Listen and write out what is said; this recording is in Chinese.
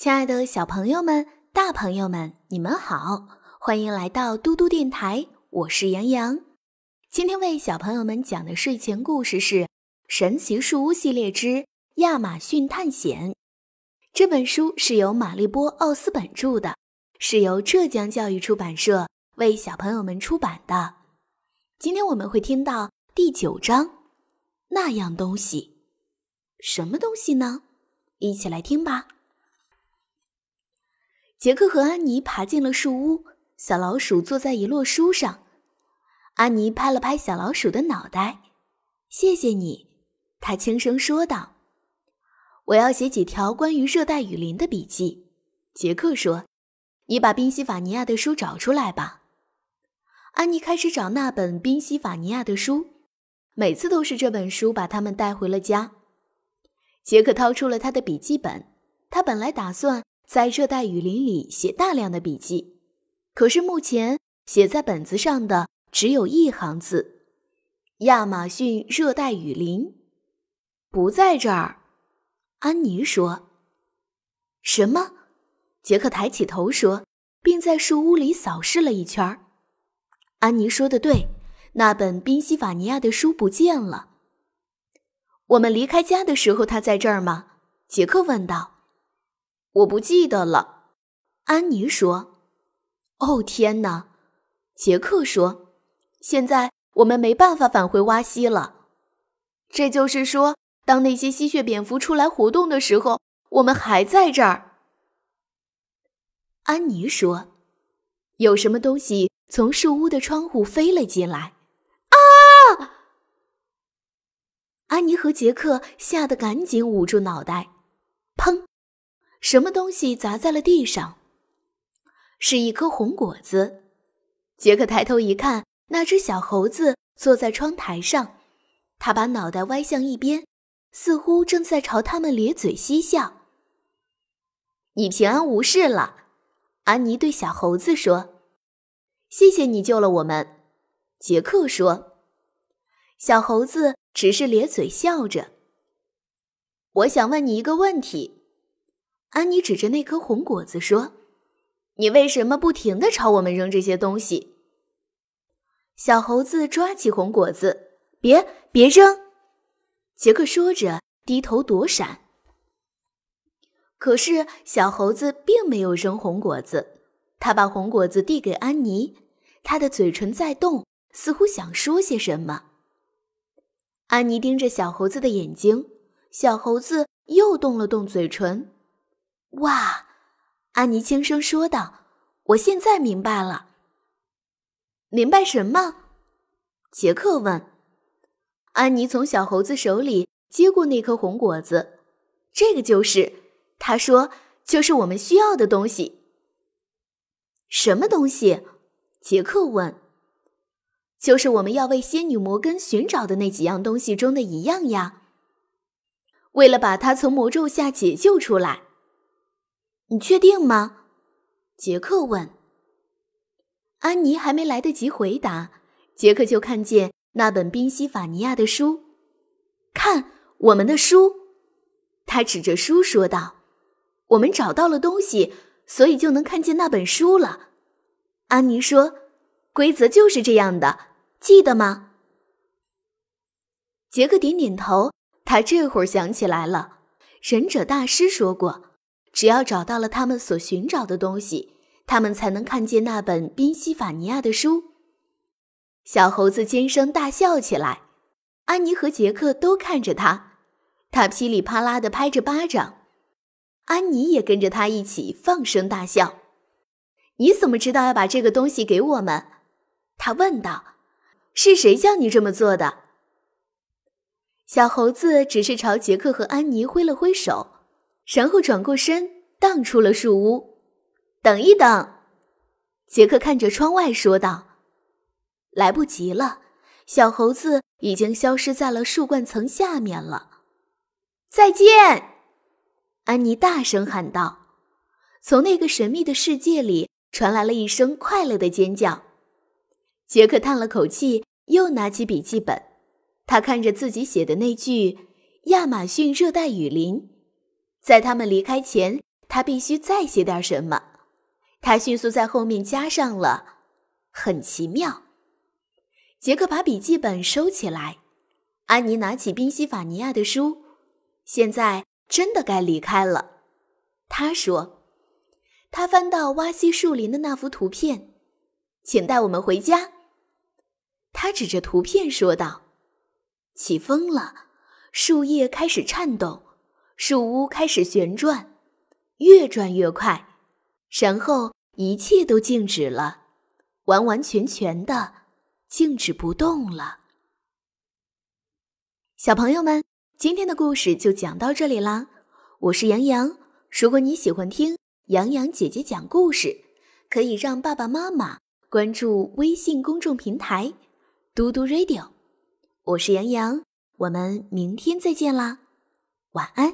亲爱的小朋友们、大朋友们，你们好，欢迎来到嘟嘟电台，我是杨洋。今天为小朋友们讲的睡前故事是《神奇树屋系列之亚马逊探险》。这本书是由玛丽波·奥斯本著的，是由浙江教育出版社为小朋友们出版的。今天我们会听到第九章，那样东西，什么东西呢？一起来听吧。杰克和安妮爬进了树屋，小老鼠坐在一摞书上。安妮拍了拍小老鼠的脑袋，“谢谢你。”他轻声说道。“我要写几条关于热带雨林的笔记。”杰克说，“你把宾夕法尼亚的书找出来吧。”安妮开始找那本宾夕法尼亚的书，每次都是这本书把他们带回了家。杰克掏出了他的笔记本，他本来打算。在热带雨林里写大量的笔记，可是目前写在本子上的只有一行字：“亚马逊热带雨林不在这儿。”安妮说：“什么？”杰克抬起头说，并在树屋里扫视了一圈。安妮说的对，那本宾夕法尼亚的书不见了。我们离开家的时候，他在这儿吗？杰克问道。我不记得了，安妮说。“哦，天哪！”杰克说，“现在我们没办法返回洼西了。这就是说，当那些吸血蝙蝠出来活动的时候，我们还在这儿。”安妮说，“有什么东西从树屋的窗户飞了进来？”啊！安妮和杰克吓得赶紧捂住脑袋。砰！什么东西砸在了地上？是一颗红果子。杰克抬头一看，那只小猴子坐在窗台上，他把脑袋歪向一边，似乎正在朝他们咧嘴嬉笑。你平安无事了，安妮对小猴子说：“谢谢你救了我们。”杰克说：“小猴子只是咧嘴笑着。”我想问你一个问题。安妮指着那颗红果子说：“你为什么不停的朝我们扔这些东西？”小猴子抓起红果子，“别别扔！”杰克说着，低头躲闪。可是小猴子并没有扔红果子，他把红果子递给安妮，他的嘴唇在动，似乎想说些什么。安妮盯着小猴子的眼睛，小猴子又动了动嘴唇。哇，安妮轻声说道：“我现在明白了。”明白什么？杰克问。安妮从小猴子手里接过那颗红果子，这个就是，他说，就是我们需要的东西。什么东西？杰克问。就是我们要为仙女摩根寻找的那几样东西中的一样呀。为了把她从魔咒下解救出来。你确定吗？杰克问。安妮还没来得及回答，杰克就看见那本宾夕法尼亚的书。看，我们的书！他指着书说道：“我们找到了东西，所以就能看见那本书了。”安妮说：“规则就是这样的，记得吗？”杰克点点头。他这会儿想起来了，忍者大师说过。只要找到了他们所寻找的东西，他们才能看见那本宾夕法尼亚的书。小猴子尖声大笑起来，安妮和杰克都看着他，他噼里啪啦地拍着巴掌，安妮也跟着他一起放声大笑。你怎么知道要把这个东西给我们？他问道。是谁叫你这么做的？小猴子只是朝杰克和安妮挥了挥手。然后转过身，荡出了树屋。等一等，杰克看着窗外说道：“来不及了，小猴子已经消失在了树冠层下面了。”再见，安妮大声喊道。从那个神秘的世界里传来了一声快乐的尖叫。杰克叹了口气，又拿起笔记本，他看着自己写的那句“亚马逊热带雨林”。在他们离开前，他必须再写点什么。他迅速在后面加上了“很奇妙”。杰克把笔记本收起来，安妮拿起宾夕法尼亚的书。现在真的该离开了，他说。他翻到挖西树林的那幅图片，请带我们回家。他指着图片说道：“起风了，树叶开始颤动，树屋开始旋转，越转越快，然后一切都静止了，完完全全的。”静止不动了。小朋友们，今天的故事就讲到这里啦。我是杨洋。如果你喜欢听杨洋姐姐讲故事，可以让爸爸妈妈关注微信公众平台“嘟嘟 radio”。我是杨洋，我们明天再见啦，晚安。